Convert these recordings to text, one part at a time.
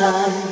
sun.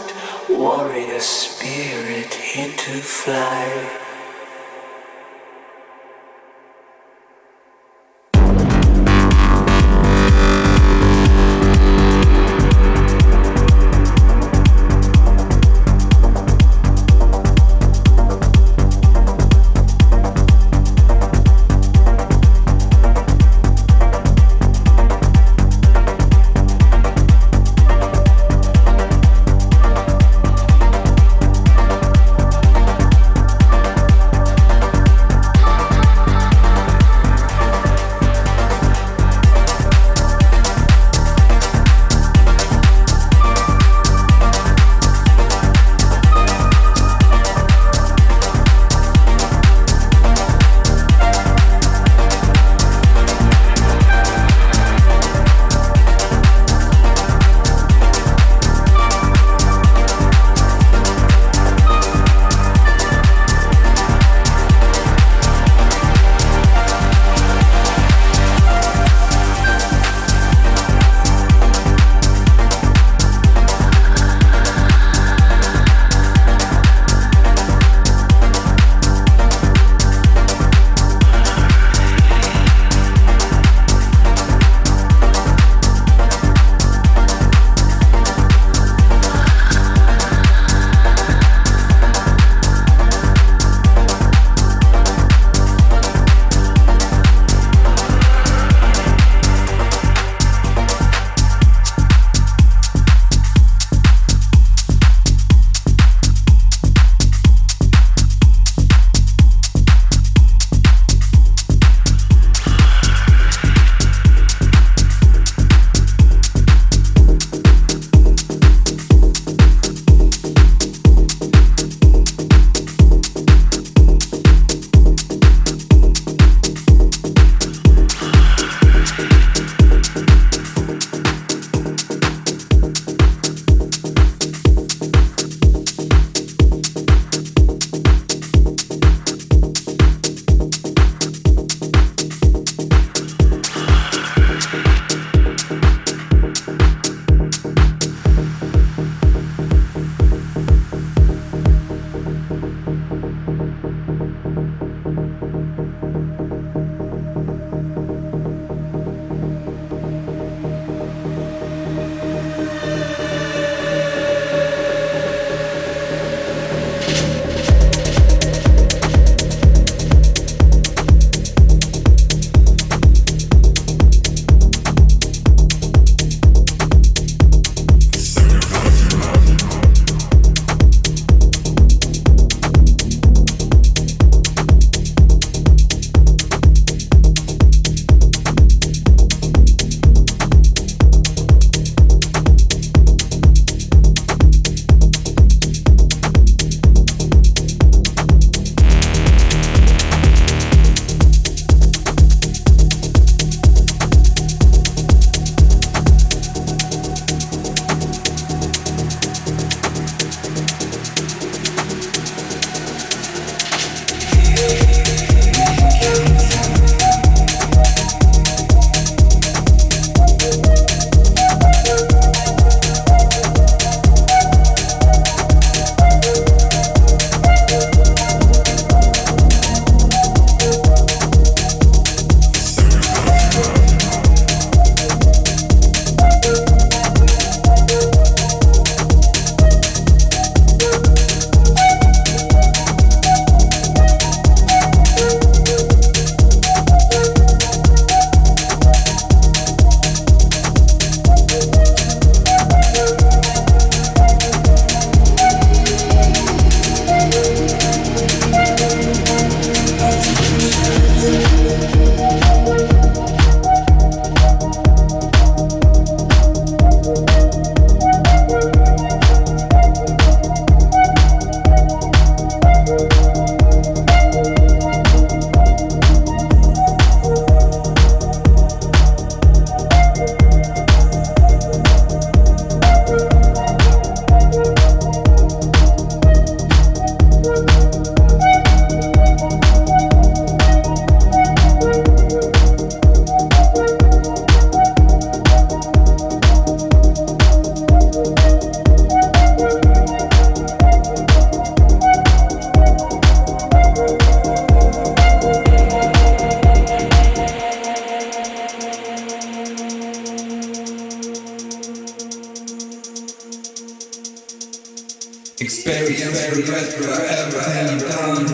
Regret for everything you've done.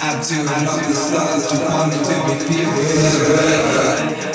Had to look the stars to it to be regret.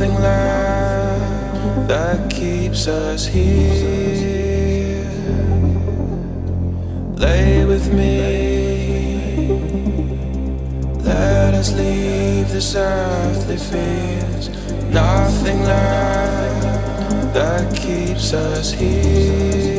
nothing left that keeps us here. Lay with me. Let us leave this earthly fears. Nothing left that keeps us here.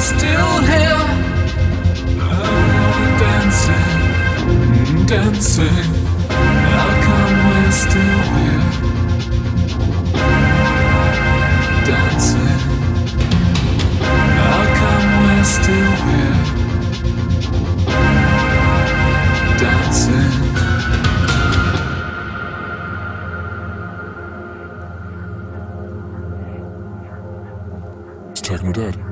Still here? Oh, dancing, dancing. How come we're still here? Dancing. How come we're still here? Dancing. It's Techno Dead.